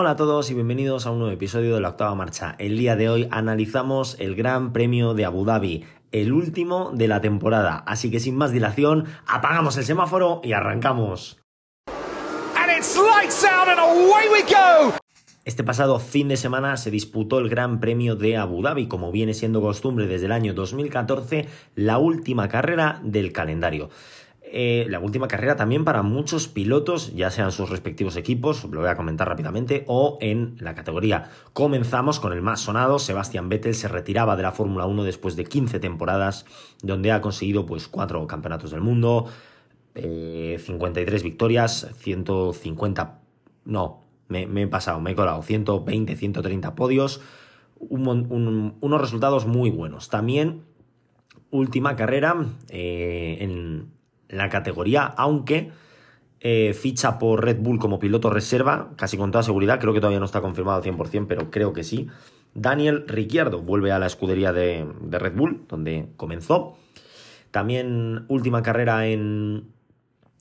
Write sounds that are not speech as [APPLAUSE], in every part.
Hola a todos y bienvenidos a un nuevo episodio de la octava marcha. El día de hoy analizamos el Gran Premio de Abu Dhabi, el último de la temporada. Así que sin más dilación, apagamos el semáforo y arrancamos. Este pasado fin de semana se disputó el Gran Premio de Abu Dhabi, como viene siendo costumbre desde el año 2014, la última carrera del calendario. Eh, la última carrera también para muchos pilotos, ya sean sus respectivos equipos, lo voy a comentar rápidamente, o en la categoría. Comenzamos con el más sonado, Sebastian Vettel se retiraba de la Fórmula 1 después de 15 temporadas, donde ha conseguido pues 4 campeonatos del mundo, 53 eh, victorias, 150... No, me, he pasado, me he colado, 120, 130 podios, unos resultados muy buenos. También última carrera eh, en la categoría, aunque eh, ficha por Red Bull como piloto reserva, casi con toda seguridad, creo que todavía no está confirmado al 100%, pero creo que sí. Daniel Ricciardo vuelve a la escudería de, Red Bull, donde comenzó. También última carrera en,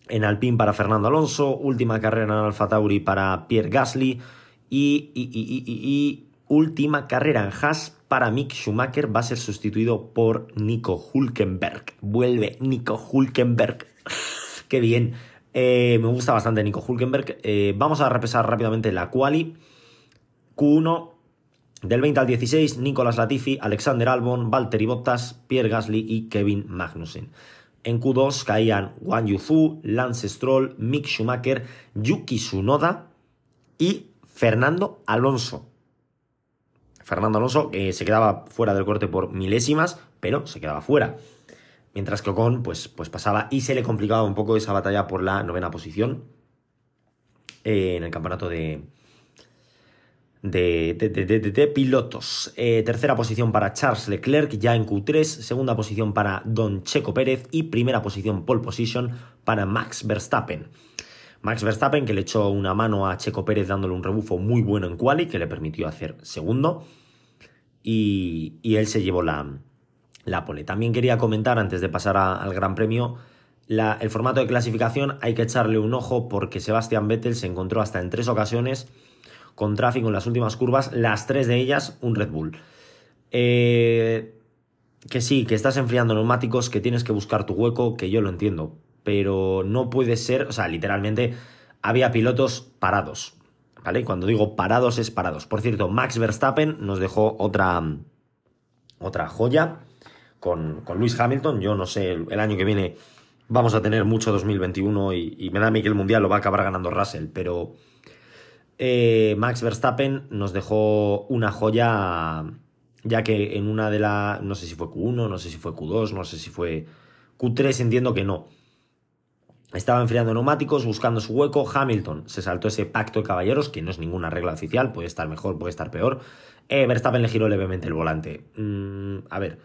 en Alpine para Fernando Alonso, última carrera en Alfa Tauri para Pierre Gasly y última carrera en Haas para Mick Schumacher va a ser sustituido por Nico Hulkenberg. Vuelve Nico Hulkenberg. [LAUGHS] Qué bien. Eh, me gusta bastante Nico Hulkenberg. Eh, vamos a repasar rápidamente la quali. Q1 del 20 al 16, Nicolas Latifi, Alexander Albon, Valtteri Bottas, Pierre Gasly y Kevin Magnussen. En Q2 caían Wang Yufu, Lance Stroll, Mick Schumacher, Yuki Tsunoda y Fernando Alonso. Fernando Alonso, que se quedaba fuera del corte por milésimas, pero se quedaba fuera. Mientras que Ocon, pues, pues pasaba y se le complicaba un poco esa batalla por la novena posición eh, en el campeonato de, de, de, pilotos. Eh, tercera posición para Charles Leclerc, ya en Q3. Segunda posición para Don Checo Pérez. Y primera posición, pole position, para Max Verstappen. Max Verstappen, que le echó una mano a Checo Pérez dándole un rebufo muy bueno en quali, que le permitió hacer segundo y, él se llevó la, pole. También quería comentar, antes de pasar al Gran Premio, el formato de clasificación hay que echarle un ojo porque Sebastian Vettel se encontró hasta en tres ocasiones con tráfico en las últimas curvas, las tres de ellas un Red Bull. Eh, que sí, que estás enfriando neumáticos, que tienes que buscar tu hueco, que yo lo entiendo, pero no puede ser, o sea, literalmente había pilotos parados. Cuando digo parados es parados. Por cierto, Max Verstappen nos dejó otra, otra joya con, con Luis Hamilton. Yo no sé, el, año que viene vamos a tener mucho 2021 y, me da a mí que el Mundial lo va a acabar ganando Russell, pero eh, Max Verstappen nos dejó una joya, ya que en una de las, no sé si fue Q1, no sé si fue Q2, no sé si fue Q3, entiendo que no. Estaba enfriando neumáticos, buscando su hueco. Hamilton se saltó ese pacto de caballeros, que no es ninguna regla oficial, puede estar mejor, puede estar peor. Eh, Verstappen le giró levemente el volante. Mm, a ver,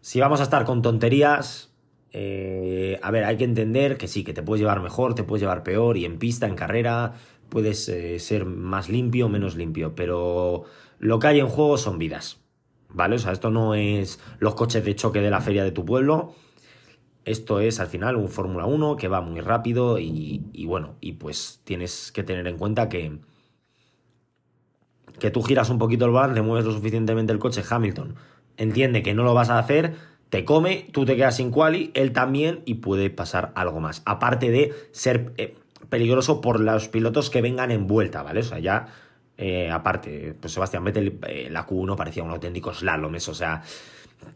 si vamos a estar con tonterías, eh, a ver, hay que entender que sí, que te puedes llevar mejor, te puedes llevar peor, y en pista, en carrera, puedes eh, ser más limpio o menos limpio, pero lo que hay en juego son vidas. ¿Vale? O sea, esto no es los coches de choque de la feria de tu pueblo esto es al final un Fórmula 1 que va muy rápido y, bueno, y pues tienes que tener en cuenta que, que tú giras un poquito el volante, mueves lo suficientemente el coche, Hamilton entiende que no lo vas a hacer, te come, tú te quedas sin quali, él también y puede pasar algo más. Aparte de ser eh, peligroso por los pilotos que vengan en vuelta, ¿vale? O sea, ya eh, aparte, pues Sebastián Vettel, eh, la Q1 parecía un auténtico slalom, eso, o sea,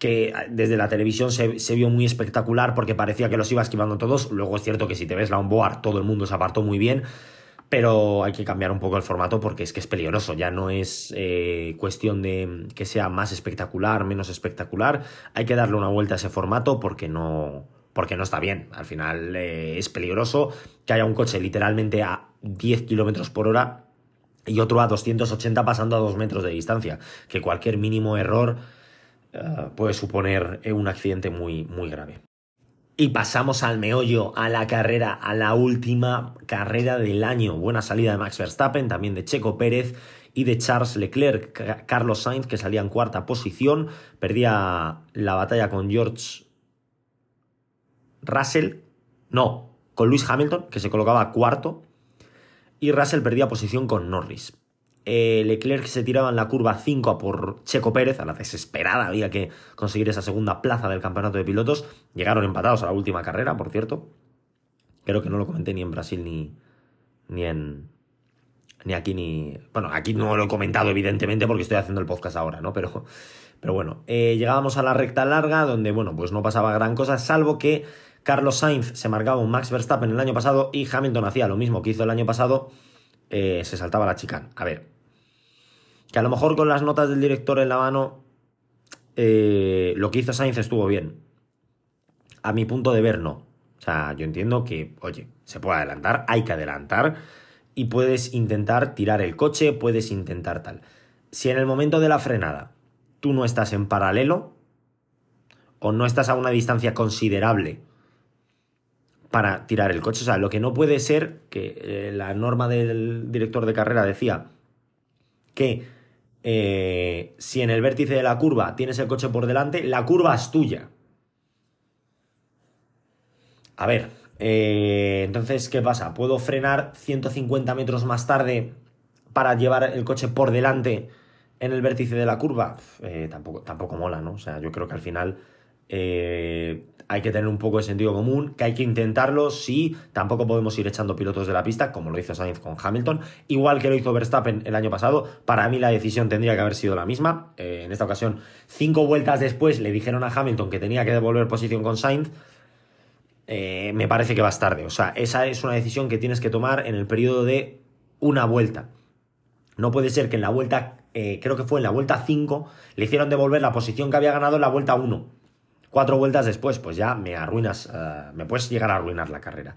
que desde la televisión se, vio muy espectacular porque parecía que los iba esquivando todos. Luego es cierto que si te ves la onboard todo el mundo se apartó muy bien, pero hay que cambiar un poco el formato porque es que es peligroso. Ya no es eh, cuestión de que sea más espectacular, menos espectacular. Hay que darle una vuelta a ese formato porque no, porque no está bien. Al final es peligroso que haya un coche literalmente a 10 kilómetros por hora y otro a 280 pasando a 2 metros de distancia. Que cualquier mínimo error eh, puede suponer eh, un accidente muy, muy grave. Y pasamos al meollo, a la carrera, a la última carrera del año. Buena salida de Max Verstappen, también de Checo Pérez y de Charles Leclerc. Carlos Sainz, que salía en cuarta posición, perdía la batalla con George Russell. No, con Luis Hamilton, que se colocaba cuarto. Y Russell perdía posición con Norris. Eh, Leclerc se tiraba en la curva 5 a por Checo Pérez, a la desesperada había que conseguir esa segunda plaza del campeonato de pilotos. Llegaron empatados a la última carrera, por cierto. Creo que no lo comenté ni en Brasil ni, ni en, ni aquí ni... Bueno, aquí no lo he comentado evidentemente porque estoy haciendo el podcast ahora, ¿no? Pero, pero bueno, eh, llegábamos a la recta larga donde, bueno, pues no pasaba gran cosa, salvo que Carlos Sainz se marcaba un Max Verstappen el año pasado y Hamilton hacía lo mismo que hizo el año pasado, eh, se saltaba la chicane. A ver, que a lo mejor con las notas del director en la mano, eh, lo que hizo Sainz estuvo bien. A mi punto de ver, no. O sea, yo entiendo que, oye, se puede adelantar, hay que adelantar y puedes intentar tirar el coche, puedes intentar tal. Si en el momento de la frenada tú no estás en paralelo o no estás a una distancia considerable para tirar el coche, o sea, lo que no puede ser que eh, la norma del director de carrera decía que eh, si en el vértice de la curva tienes el coche por delante, la curva es tuya. A ver, eh, entonces, ¿qué pasa? ¿Puedo frenar 150 metros más tarde para llevar el coche por delante en el vértice de la curva? Tampoco, tampoco mola, ¿no? O sea, yo creo que al final eh, hay que tener un poco de sentido común, que hay que intentarlo, sí, tampoco podemos ir echando pilotos de la pista, como lo hizo Sainz con Hamilton, igual que lo hizo Verstappen el año pasado, para mí la decisión tendría que haber sido la misma, en esta ocasión, cinco vueltas después le dijeron a Hamilton que tenía que devolver posición con Sainz, eh, me parece que vas tarde. O sea, esa es una decisión que tienes que tomar en el periodo de una vuelta. No puede ser que en la vuelta, eh, creo que fue en la vuelta 5, le hicieron devolver la posición que había ganado en la vuelta 1. Cuatro vueltas después, pues ya me arruinas, eh, me puedes llegar a arruinar la carrera.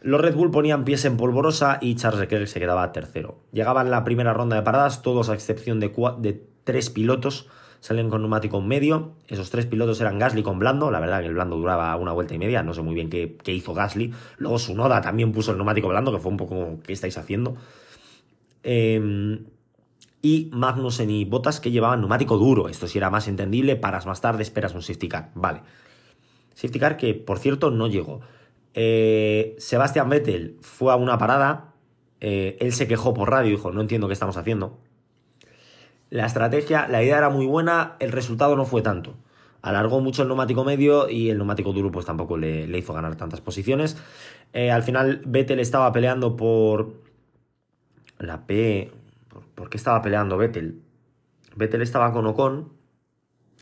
Los Red Bull ponían pies en polvorosa y Charles Leclerc se quedaba tercero. Llegaban la primera ronda de paradas, todos a excepción de, de tres pilotos salen con neumático medio. Esos tres pilotos eran Gasly con Blando. La verdad que el Blando duraba una vuelta y media. No sé muy bien qué, hizo Gasly. Luego Sunoda también puso el neumático blando, que fue un poco ¿qué estáis haciendo? Em, y Magnussen y Bottas que llevaban neumático duro. Esto sí era más entendible. Paras más tarde, esperas un safety car. Vale. Safety car que, por cierto, no llegó. Eh, Sebastián Vettel fue a una parada. Eh, él se quejó por radio dijo, no entiendo qué estamos haciendo. La estrategia, la idea era muy buena, el resultado no fue tanto. Alargó mucho el neumático medio y el neumático duro pues tampoco le, hizo ganar tantas posiciones. Eh, al final Vettel estaba peleando por la P... ¿Por, qué estaba peleando Vettel? Vettel estaba con Ocon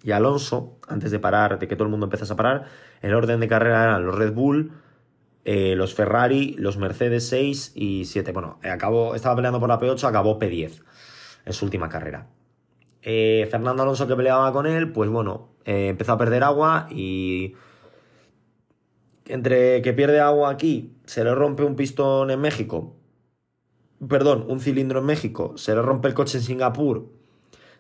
y Alonso, antes de parar, de que todo el mundo empezase a parar, el orden de carrera eran los Red Bull, eh, los Ferrari, los Mercedes 6 y 7. Bueno, acabó, estaba peleando por la P8, acabó P10 en su última carrera. Eh, Fernando Alonso que peleaba con él, pues bueno, eh, empezó a perder agua y entre que pierde agua aquí, se le rompe un pistón en México, perdón, un cilindro en México, se le rompe el coche en Singapur,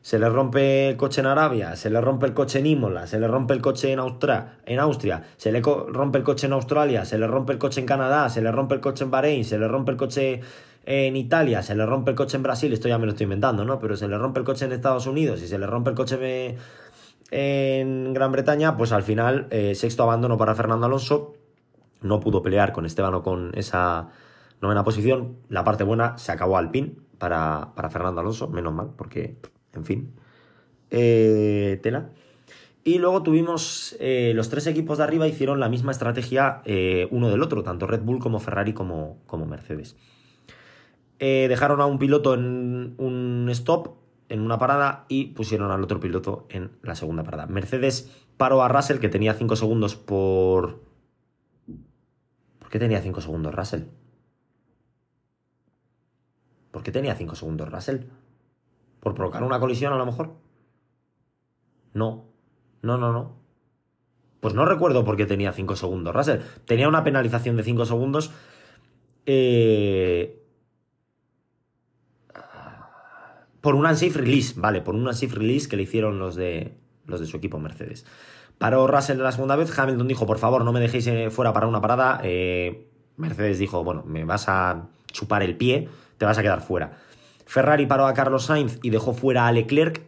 se le rompe el coche en Arabia, se le rompe el coche en Imola, se le rompe el coche en, Austria, en Austria, se le rompe el coche en Australia, se le rompe el coche en Canadá, se le rompe el coche en Bahrein, se le rompe el coche en Italia, se le rompe el coche en Brasil, esto ya me lo estoy inventando, ¿no? Pero se le rompe el coche en Estados Unidos y se le rompe el coche en Gran Bretaña, pues al final, eh, sexto abandono para Fernando Alonso, no pudo pelear con Esteban con esa novena posición. La parte buena se acabó al pin para, para Fernando Alonso, menos mal, porque, en fin, eh, tela. Y luego tuvimos eh, los tres equipos de arriba hicieron la misma estrategia uno del otro, tanto Red Bull como Ferrari como, como Mercedes. Eh, dejaron a un piloto en un stop, en una parada, y pusieron al otro piloto en la segunda parada. Mercedes paró a Russell, que tenía 5 segundos por... ¿Por qué tenía 5 segundos Russell? ¿Por qué tenía 5 segundos Russell? ¿Por provocar una colisión a lo mejor? No, no, no, no. Pues no recuerdo por qué tenía 5 segundos Russell. Tenía una penalización de 5 segundos. Eh, Por un unsafe release, vale, por un unsafe release que le hicieron los de, los de su equipo Mercedes. Paró Russell la segunda vez, Hamilton dijo, por favor, no me dejéis eh, fuera para una parada. Eh, Mercedes dijo, bueno, me vas a chupar el pie, te vas a quedar fuera. Ferrari paró a Carlos Sainz y dejó fuera a Leclerc,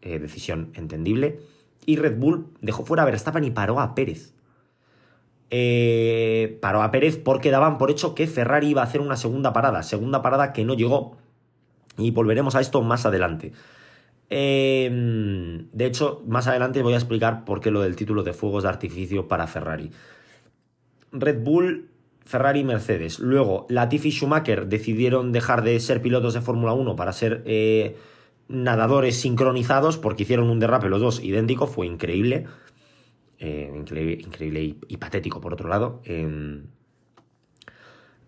eh, decisión entendible. Y Red Bull dejó fuera a Verstappen y paró a Pérez. eh, paró a Pérez porque daban por hecho que Ferrari iba a hacer una segunda parada, segunda parada que no llegó y volveremos a esto más adelante. Em, de hecho, más adelante voy a explicar por qué lo del título de fuegos de artificio para Ferrari. Red Bull, Ferrari y Mercedes. Luego, Latifi y Schumacher decidieron dejar de ser pilotos de Fórmula 1 para ser eh, nadadores sincronizados porque hicieron un derrape los dos idéntico, fue increíble. Eh, increíble, y, patético por otro lado. Eh,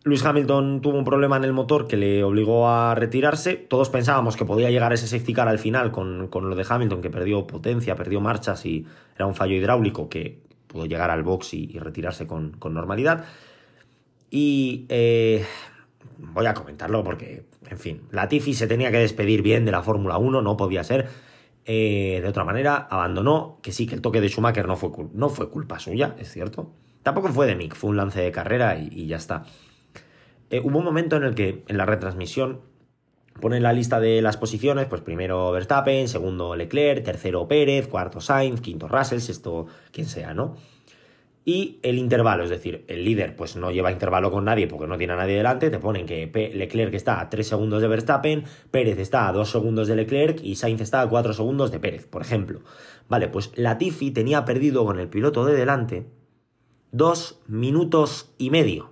Luis Hamilton tuvo un problema en el motor que le obligó a retirarse. Todos pensábamos que podía llegar ese safety car al final con, lo de Hamilton, que perdió potencia, perdió marchas y era un fallo hidráulico que pudo llegar al box y, retirarse con, normalidad. Y eh, voy a comentarlo porque, en fin, Latifi se tenía que despedir bien de la Fórmula 1, no podía ser. Eh, de otra manera, abandonó, que sí, que el toque de Schumacher no fue, no fue culpa suya, es cierto. Tampoco fue de Mick, fue un lance de carrera y, ya está. Eh, hubo un momento en el que en la retransmisión ponen la lista de las posiciones, pues primero Verstappen, segundo Leclerc, tercero Pérez, cuarto Sainz, quinto Russell, sexto quien sea, ¿no? Y el intervalo, es decir, el líder pues no lleva intervalo con nadie porque no tiene a nadie delante, te ponen que Leclerc está a 3 segundos de Verstappen, Pérez está a 2 segundos de Leclerc y Sainz está a 4 segundos de Pérez, por ejemplo. Vale, pues Latifi tenía perdido con el piloto de delante 2 minutos y medio.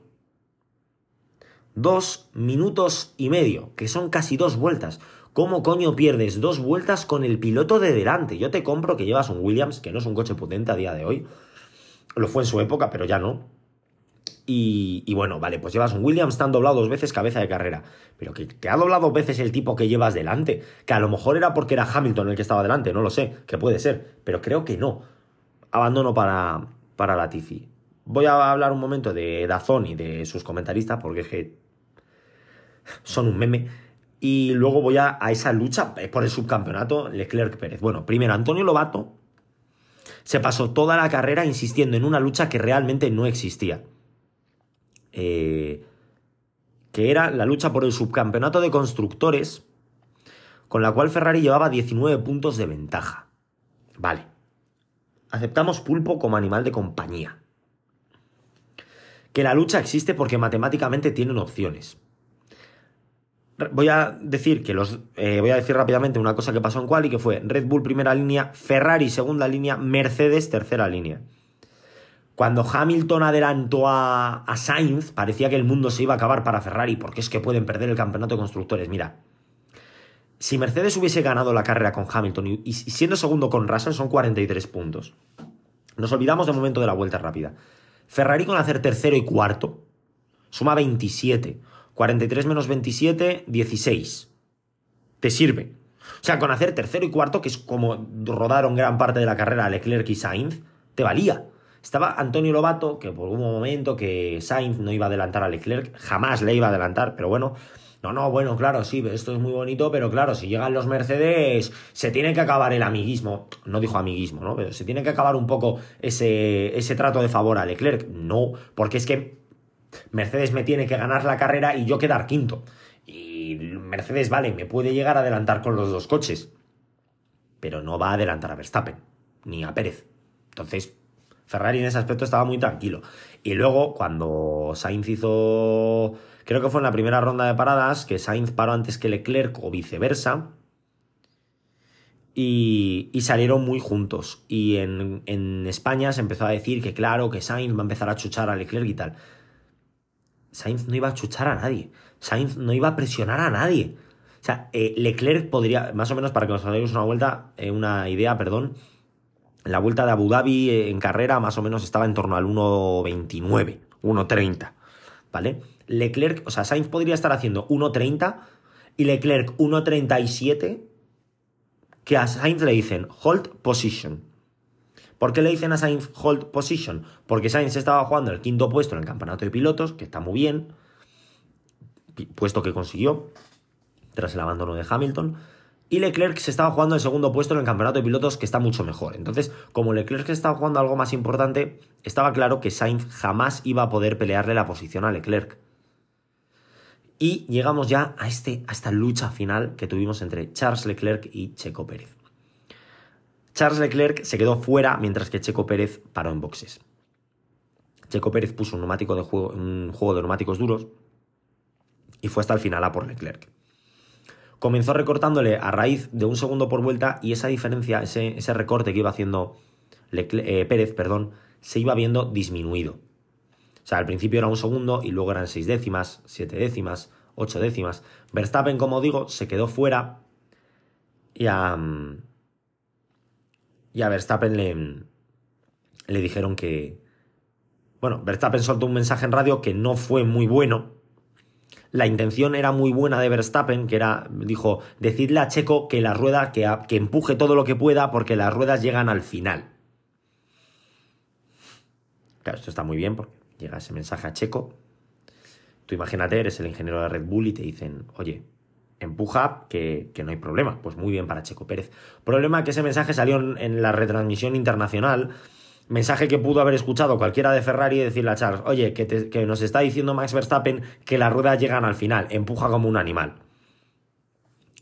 2 minutos y medio, que son casi dos vueltas. ¿Cómo coño pierdes dos vueltas con el piloto de delante? Yo te compro que llevas un Williams, que no es un coche potente a día de hoy, lo fue en su época, pero ya no. Y, bueno, vale, pues llevas un Williams, te han doblado dos veces cabeza de carrera. Pero que te ha doblado dos veces el tipo que llevas delante. Que a lo mejor era porque era Hamilton el que estaba delante, no lo sé, que puede ser. Pero creo que no. Abandono para, para Latifi. Voy a hablar un momento de Dazón y de sus comentaristas, porque es que son un meme. Y luego voy a, a esa lucha por el subcampeonato Leclerc-Pérez. Bueno, primero Antonio Lobato se pasó toda la carrera insistiendo en una lucha que realmente no existía. Eh, que era la lucha por el subcampeonato de constructores, con la cual Ferrari llevaba 19 puntos de ventaja. Vale. Aceptamos pulpo como animal de compañía. Que la lucha existe porque matemáticamente tienen opciones voy a decir que los eh, voy a decir rápidamente una cosa que pasó en quali que fue Red Bull primera línea, Ferrari segunda línea, Mercedes tercera línea. Cuando Hamilton adelantó a, a Sainz, parecía que el mundo se iba a acabar para Ferrari, porque es que pueden perder el campeonato de constructores. Mira, si Mercedes hubiese ganado la carrera con Hamilton y, siendo segundo con Russell, son 43 puntos. Nos olvidamos de momento de la vuelta rápida. Ferrari con hacer tercero y cuarto suma 27. 43 menos 27, 16. Te sirve. O sea, con hacer tercero y cuarto, que es como rodaron gran parte de la carrera Leclerc y Sainz, te valía. Estaba Antonio Lobato, que por un momento que Sainz no iba a adelantar a Leclerc, jamás le iba a adelantar, pero bueno, no, no, bueno, claro, sí, esto es muy bonito, pero claro, si llegan los Mercedes, se tiene que acabar el amiguismo. No dijo amiguismo, ¿no? Pero se tiene que acabar un poco ese, ese trato de favor a Leclerc. No, porque es que Mercedes me tiene que ganar la carrera y yo quedar quinto. Y Mercedes, vale, me puede llegar a adelantar con los dos coches, pero no va a adelantar a Verstappen, ni a Pérez. Entonces, Ferrari en ese aspecto estaba muy tranquilo. Y luego, cuando Sainz hizo, creo que fue en la primera ronda de paradas, que Sainz paró antes que Leclerc o viceversa, y, salieron muy juntos. Y en, en, España se empezó a decir que claro, que Sainz va a empezar a chuchar a Leclerc y tal. Sainz no iba a chuchar a nadie. Sainz no iba a presionar a nadie. O sea, eh, Leclerc podría, más o menos para que os hagáis una vuelta, eh, una idea, perdón. La vuelta de Abu Dhabi eh, en carrera más o menos estaba en torno al 1.29, 1.30. ¿Vale? Leclerc, o sea, Sainz podría estar haciendo 1.30 y Leclerc 1.37 que a Sainz le dicen hold position. ¿Por qué le dicen a Sainz hold position? Porque Sainz estaba jugando el quinto puesto en el campeonato de pilotos, que está muy bien, puesto que consiguió tras el abandono de Hamilton. Y Leclerc se estaba jugando el segundo puesto en el campeonato de pilotos, que está mucho mejor. Entonces, como Leclerc estaba jugando algo más importante, estaba claro que Sainz jamás iba a poder pelearle la posición a Leclerc. Y llegamos ya a, este, a esta lucha final que tuvimos entre Charles Leclerc y Checo Pérez. Charles Leclerc se quedó fuera mientras que Checo Pérez paró en boxes. Checo Pérez puso un, neumático de juego, un juego de neumáticos duros y fue hasta el final a por Leclerc. Comenzó recortándole a raíz de un segundo por vuelta y esa diferencia, ese, recorte que iba haciendo eh, Pérez, perdón, se iba viendo disminuido. O sea, al principio era un segundo y luego eran seis décimas, siete décimas, ocho décimas. Verstappen, como digo, se quedó fuera y a, y a Verstappen le, dijeron que... Bueno, Verstappen soltó un mensaje en radio que no fue muy bueno. La intención era muy buena de Verstappen, que era, dijo, decidle a Checo que la rueda, que, que empuje todo lo que pueda porque las ruedas llegan al final. Claro, esto está muy bien porque llega ese mensaje a Checo. Tú imagínate, eres el ingeniero de Red Bull y te dicen, oye, empuja, que, no hay problema. Pues muy bien para Checo Pérez. Problema que ese mensaje salió en la retransmisión internacional Mensaje que pudo haber escuchado cualquiera de Ferrari y decirle a Charles, oye, que, nos está diciendo Max Verstappen que las ruedas llegan al final, empuja como un animal.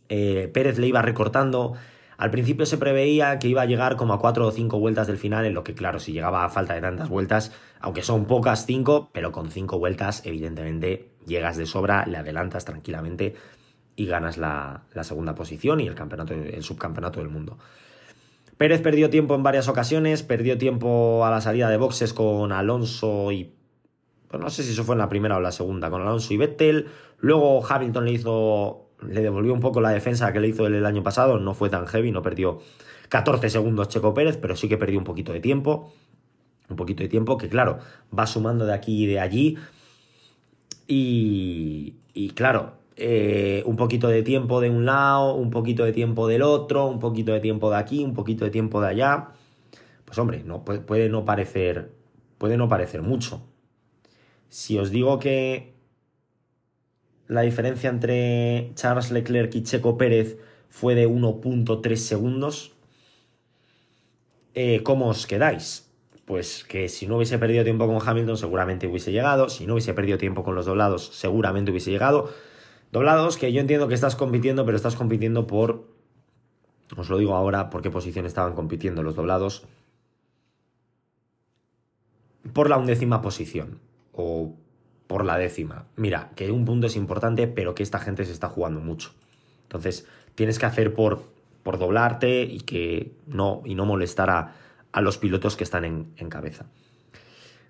Eh, Pérez le iba recortando. Al principio se preveía que iba a llegar como a cuatro o cinco vueltas del final, en lo que, claro, si llegaba a falta de tantas vueltas, aunque son pocas cinco, pero con cinco vueltas, evidentemente, llegas de sobra, le adelantas tranquilamente y ganas la, segunda posición y el campeonato, el subcampeonato del mundo. Pérez perdió tiempo en varias ocasiones, perdió tiempo a la salida de boxes con Alonso y... Pues no sé si eso fue en la primera o la segunda, con Alonso y Vettel. Luego Hamilton le hizo... Le devolvió un poco la defensa que le hizo el año pasado, no fue tan heavy, no perdió 14 segundos Checo Pérez, pero sí que perdió un poquito de tiempo. Un poquito de tiempo que, claro, va sumando de aquí y de allí. Y, y claro, eh, un poquito de tiempo de un lado, un poquito de tiempo del otro, un poquito de tiempo de aquí, un poquito de tiempo de allá. Pues hombre, no, puede, no parecer. Puede no parecer mucho. Si os digo que la diferencia entre Charles Leclerc y Checo Pérez fue de 1.3 segundos, eh, ¿cómo os quedáis? Pues que si no hubiese perdido tiempo con Hamilton seguramente hubiese llegado, si no hubiese perdido tiempo con los doblados seguramente hubiese llegado, Doblados, que yo entiendo que estás compitiendo, pero estás compitiendo por. Os lo digo ahora por qué posición estaban compitiendo los doblados. Por la undécima posición. O por la décima. Mira, que un punto es importante, pero que esta gente se está jugando mucho. Entonces, tienes que hacer por, por doblarte y que no, y no molestar a, a los pilotos que están en, en cabeza.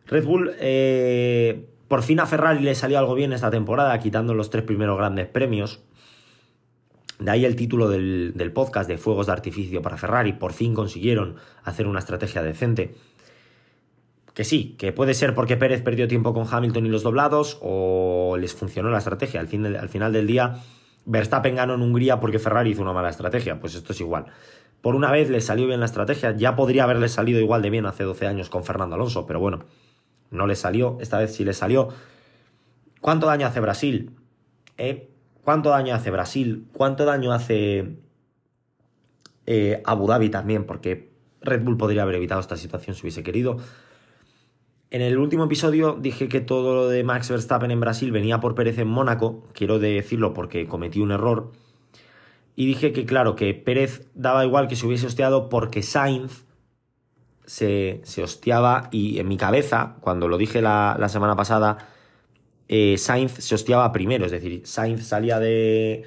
Red Bull eh, por fin a Ferrari le salió algo bien esta temporada, quitando los tres primeros grandes premios. De ahí el título del, podcast de Fuegos de Artificio para Ferrari. Por fin consiguieron hacer una estrategia decente. Que sí, que puede ser porque Pérez perdió tiempo con Hamilton y los doblados o les funcionó la estrategia. Al, al final del día, Verstappen ganó en Hungría porque Ferrari hizo una mala estrategia. Pues esto es igual. Por una vez les salió bien la estrategia. Ya podría haberles salido igual de bien hace 12 años con Fernando Alonso, pero bueno, no le salió, esta vez sí le salió. ¿Cuánto daño hace Brasil? ¿Eh? ¿Cuánto daño hace Brasil? ¿Cuánto daño hace eh, Abu Dhabi también? Porque Red Bull podría haber evitado esta situación si hubiese querido. En el último episodio dije que todo lo de Max Verstappen en Brasil venía por Pérez en Mónaco. Quiero decirlo porque cometí un error. Y dije que, claro, que Pérez daba igual que se hubiese hosteado porque Sainz se, hostiaba y en mi cabeza, cuando lo dije la, semana pasada, eh, Sainz se hostiaba primero, es decir, Sainz salía de...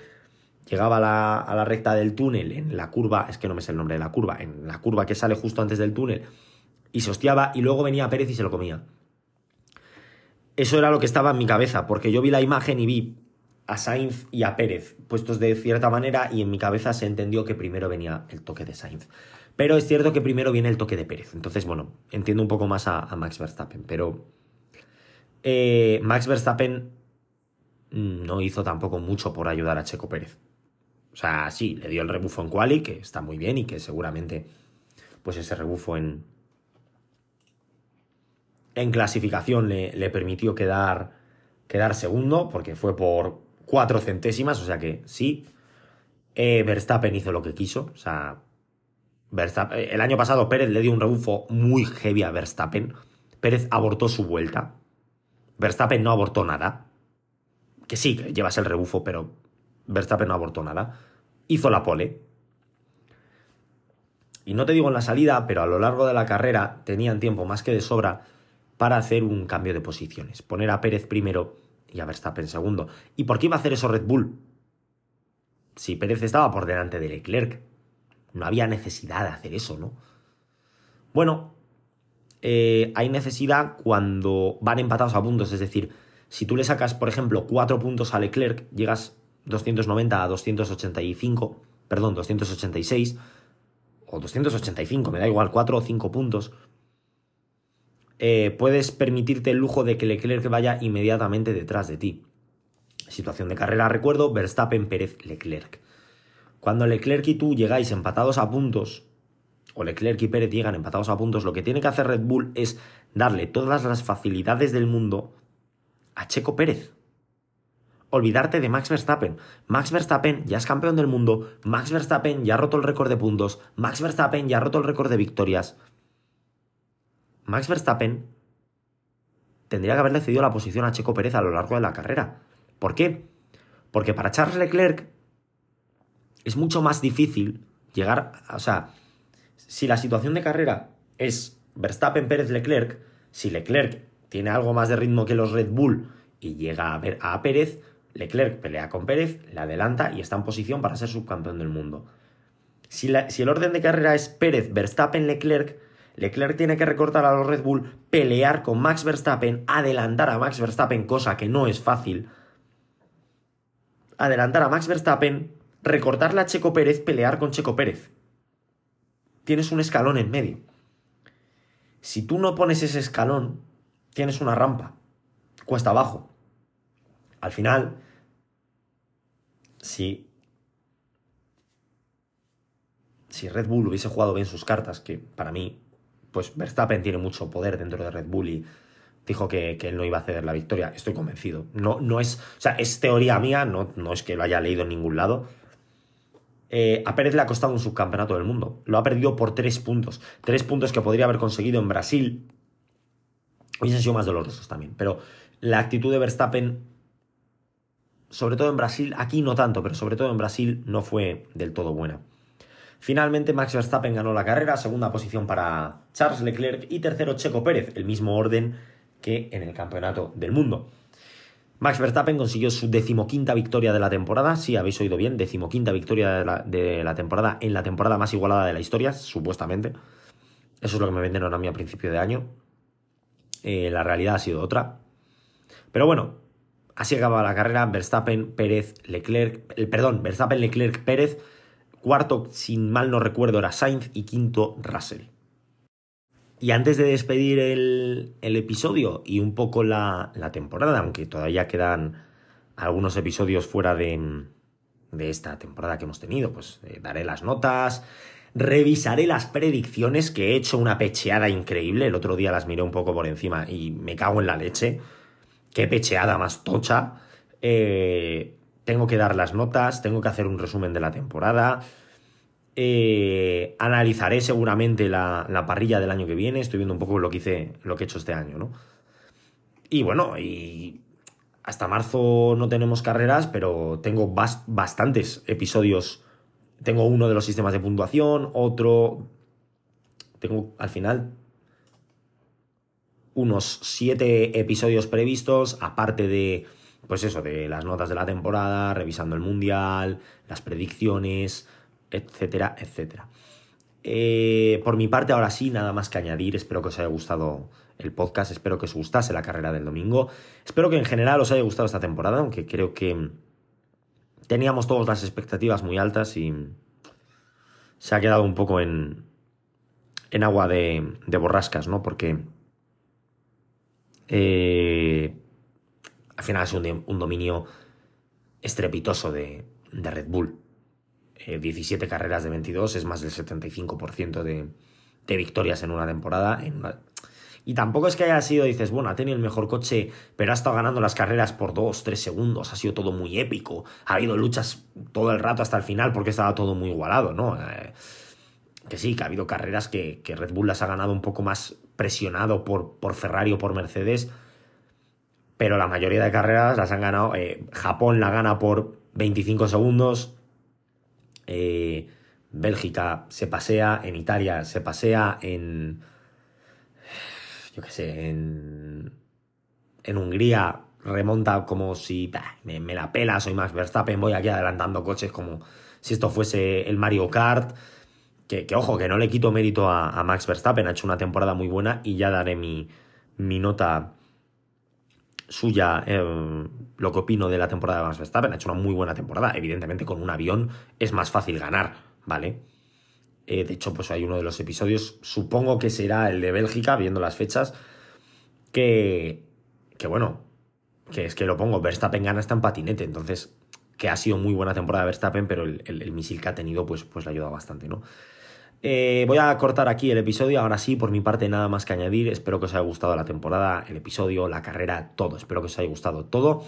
llegaba a la, a la, recta del túnel, en la curva, es que no me sé el nombre de la curva, en la curva que sale justo antes del túnel, y se hostiaba y luego venía Pérez y se lo comía. Eso era lo que estaba en mi cabeza, porque yo vi la imagen y vi a Sainz y a Pérez puestos de cierta manera y en mi cabeza se entendió que primero venía el toque de Sainz. Pero es cierto que primero viene el toque de Pérez. Entonces, bueno, entiendo un poco más a, Max Verstappen. Pero eh, Max Verstappen no hizo tampoco mucho por ayudar a Checo Pérez. O sea, sí, le dio el rebufo en quali, que está muy bien y que seguramente pues ese rebufo en, en clasificación le, permitió quedar, quedar segundo, porque fue por cuatro centésimas, o sea que sí. Eh, Verstappen hizo lo que quiso, o sea, eh, el año pasado Pérez le dio un rebufo muy heavy a Verstappen. Pérez abortó su vuelta. Verstappen no abortó nada. Que sí, que llevas el rebufo, pero Verstappen no abortó nada. Hizo la pole. Y no te digo en la salida, pero a lo largo de la carrera tenían tiempo más que de sobra. para hacer un cambio de posiciones. Poner a Pérez primero y a Verstappen segundo. ¿Y por qué iba a hacer eso Red Bull? Si Pérez estaba por delante de Leclerc. No había necesidad de hacer eso, ¿no? Bueno, eh, hay necesidad cuando van empatados a puntos. Es decir, si tú le sacas, por ejemplo, 4 puntos a Leclerc, llegas 290 a 285, perdón, 286 o 285, me da igual, 4 o 5 puntos. Eh, puedes permitirte el lujo de que Leclerc vaya inmediatamente detrás de ti. Situación de carrera, recuerdo, Verstappen, Pérez, Leclerc. Cuando Leclerc y tú llegáis empatados a puntos, o Leclerc y Pérez llegan empatados a puntos, lo que tiene que hacer Red Bull es darle todas las facilidades del mundo a Checo Pérez. Olvidarte de Max Verstappen. Max Verstappen ya es campeón del mundo, Max Verstappen ya ha roto el récord de puntos, Max Verstappen ya ha roto el récord de victorias. Max Verstappen tendría que haberle cedido la posición a Checo Pérez a lo largo de la carrera. ¿Por qué? Porque para Charles Leclerc es mucho más difícil llegar, o sea, si la situación de carrera es Verstappen, Pérez, Leclerc, si Leclerc tiene algo más de ritmo que los Red Bull y llega a, ver a Pérez, Leclerc pelea con Pérez, le adelanta y está en posición para ser subcampeón del mundo. Si, si el orden de carrera es Pérez, Verstappen, Leclerc, Leclerc tiene que recortar a los Red Bull, pelear con Max Verstappen, adelantar a Max Verstappen, cosa que no es fácil. Adelantar a Max Verstappen, recortarle a Checo Pérez, pelear con Checo Pérez. Tienes un escalón en medio. Si tú no pones ese escalón, tienes una rampa, cuesta abajo. Al final, si si Red Bull hubiese jugado bien sus cartas, que para mí pues Verstappen tiene mucho poder dentro de Red Bull y dijo que, él no iba a ceder la victoria. Estoy convencido. No, no es, o sea, es teoría mía, no, no es que lo haya leído en ningún lado. Eh, a Pérez le ha costado un subcampeonato del mundo. Lo ha perdido por tres puntos. Tres puntos que podría haber conseguido en Brasil. Hubiesen sido más dolorosos también. Pero la actitud de Verstappen, sobre todo en Brasil, aquí no tanto, pero sobre todo en Brasil, no fue del todo buena. Finalmente, Max Verstappen ganó la carrera, segunda posición para Charles Leclerc y tercero Checo Pérez, el mismo orden que en el Campeonato del Mundo. Max Verstappen consiguió su decimoquinta victoria de la temporada, sí, habéis oído bien, decimoquinta victoria de la, temporada en la temporada más igualada de la historia, supuestamente. Eso es lo que me vendieron a mí a principio de año. Eh, la realidad ha sido otra. Pero bueno, así acaba la carrera. Verstappen, Pérez, Leclerc, el, perdón, Verstappen, Leclerc, Pérez Cuarto, sin mal no recuerdo, era Sainz y quinto, Russell. Y antes de despedir el, episodio y un poco la, temporada, aunque todavía quedan algunos episodios fuera de, esta temporada que hemos tenido, pues eh, daré las notas, revisaré las predicciones, que he hecho una pecheada increíble, el otro día las miré un poco por encima y me cago en la leche, qué pecheada más tocha. Eh, tengo que dar las notas, tengo que hacer un resumen de la temporada. Eh, analizaré seguramente la, parrilla del año que viene. Estoy viendo un poco lo que hice, lo que he hecho este año, ¿no? Y bueno, y hasta marzo no tenemos carreras, pero tengo bastantes episodios. Tengo uno de los sistemas de puntuación, otro. Tengo al final unos siete episodios previstos, aparte de pues eso, de las notas de la temporada, revisando el mundial, las predicciones, etcétera, etcétera. Eh, por mi parte, ahora sí, nada más que añadir. Espero que os haya gustado el podcast, espero que os gustase la carrera del domingo. Espero que en general os haya gustado esta temporada, aunque creo que teníamos todas las expectativas muy altas y se ha quedado un poco en, en agua de, de borrascas, ¿no? Porque eh, al final es un, dominio estrepitoso de, Red Bull. 17 eh, carreras de 22 es más del 75% de, de, victorias en una temporada. Y tampoco es que haya sido, dices, bueno, ha tenido el mejor coche, pero ha estado ganando las carreras por 2, 3 segundos, ha sido todo muy épico, ha habido luchas todo el rato hasta el final porque estaba todo muy igualado, ¿no? Eh, que sí, que ha habido carreras que, Red Bull las ha ganado un poco más presionado por, por Ferrari o por Mercedes, pero la mayoría de carreras las han ganado. Eh, Japón la gana por 25 segundos. Eh, Bélgica se pasea, en Italia se pasea, en. yo qué sé, en, en Hungría remonta como si me, la pela, soy Max Verstappen, voy aquí adelantando coches como si esto fuese el Mario Kart. Que, ojo, que no le quito mérito a, Max Verstappen, ha hecho una temporada muy buena y ya daré mi, mi nota suya, eh, lo que opino de la temporada de Max Verstappen. Ha hecho una muy buena temporada. Evidentemente, con un avión es más fácil ganar, ¿vale? Eh, de hecho, pues hay uno de los episodios, supongo que será el de Bélgica, viendo las fechas, que, que bueno, que es que lo pongo, Verstappen gana hasta en patinete, entonces que ha sido muy buena temporada de Verstappen, pero el, misil que ha tenido pues, pues le ha ayudado bastante, ¿no? Eh, voy a cortar aquí el episodio, ahora sí, por mi parte nada más que añadir, espero que os haya gustado la temporada, el episodio, la carrera, todo, espero que os haya gustado todo.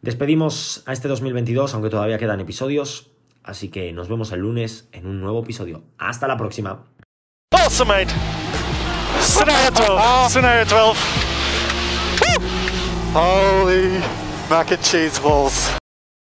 Despedimos a este 2022, aunque todavía quedan episodios, así que nos vemos el lunes en un nuevo episodio. Hasta la próxima. Awesome, Scenario 12. Holy mac and cheese balls.